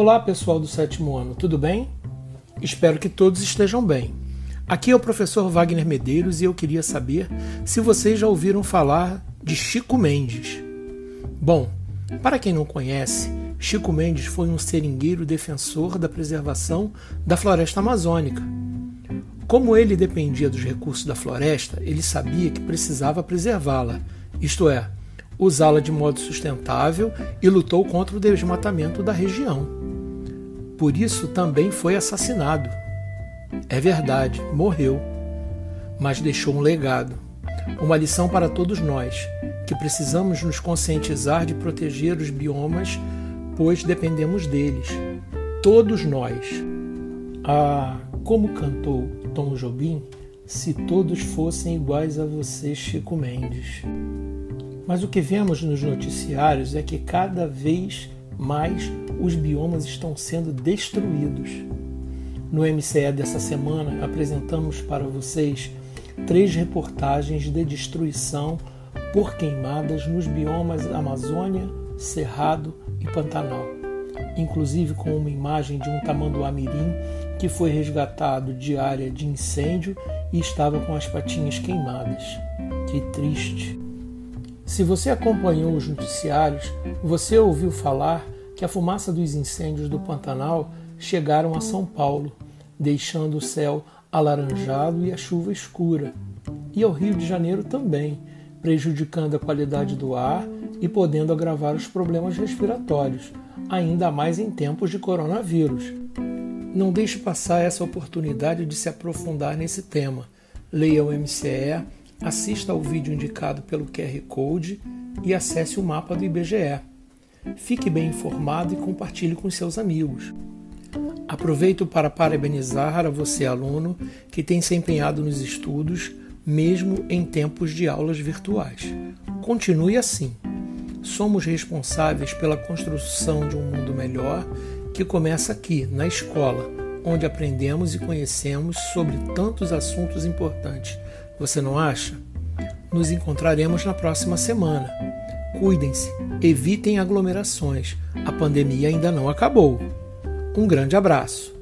Olá, pessoal do sétimo ano, tudo bem? Espero que todos estejam bem. Aqui é o professor Wagner Medeiros e eu queria saber se vocês já ouviram falar de Chico Mendes. Bom, para quem não conhece, Chico Mendes foi um seringueiro defensor da preservação da floresta amazônica. Como ele dependia dos recursos da floresta, ele sabia que precisava preservá-la, isto é, usá-la de modo sustentável e lutou contra o desmatamento da região. Por isso também foi assassinado. É verdade, morreu, mas deixou um legado, uma lição para todos nós, que precisamos nos conscientizar de proteger os biomas, pois dependemos deles. Todos nós. Ah, como cantou Tom Jobim, se todos fossem iguais a você, Chico Mendes. Mas o que vemos nos noticiários é que cada vez mais os biomas estão sendo destruídos. No MCE dessa semana, apresentamos para vocês três reportagens de destruição por queimadas nos biomas Amazônia, Cerrado e Pantanal, inclusive com uma imagem de um tamanduá-mirim que foi resgatado de área de incêndio e estava com as patinhas queimadas. Que triste! Se você acompanhou os noticiários, você ouviu falar que a fumaça dos incêndios do Pantanal chegaram a São Paulo, deixando o céu alaranjado e a chuva escura, e ao Rio de Janeiro também, prejudicando a qualidade do ar e podendo agravar os problemas respiratórios, ainda mais em tempos de coronavírus. Não deixe passar essa oportunidade de se aprofundar nesse tema. Leia o MCE assista ao vídeo indicado pelo QR Code e acesse o mapa do IBGE. Fique bem informado e compartilhe com seus amigos. Aproveito para parabenizar a você, aluno, que tem se empenhado nos estudos, mesmo em tempos de aulas virtuais. Continue assim. Somos responsáveis pela construção de um mundo melhor que começa aqui, na escola, onde aprendemos e conhecemos sobre tantos assuntos importantes você não acha? Nos encontraremos na próxima semana. Cuidem-se, evitem aglomerações. A pandemia ainda não acabou. Um grande abraço.